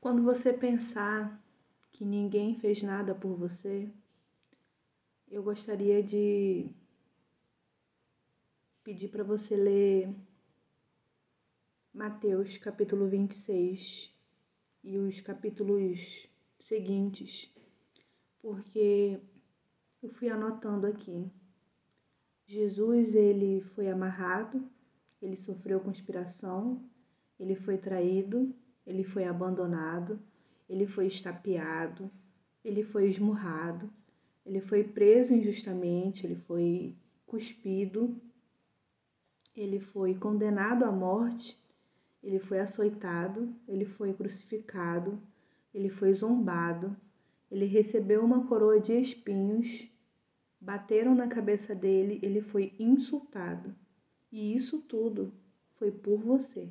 Quando você pensar que ninguém fez nada por você, eu gostaria de pedir para você ler Mateus capítulo 26 e os capítulos seguintes, porque eu fui anotando aqui. Jesus, ele foi amarrado, ele sofreu conspiração, ele foi traído, ele foi abandonado, ele foi estapeado, ele foi esmurrado, ele foi preso injustamente, ele foi cuspido, ele foi condenado à morte, ele foi açoitado, ele foi crucificado, ele foi zombado, ele recebeu uma coroa de espinhos, bateram na cabeça dele, ele foi insultado. E isso tudo foi por você.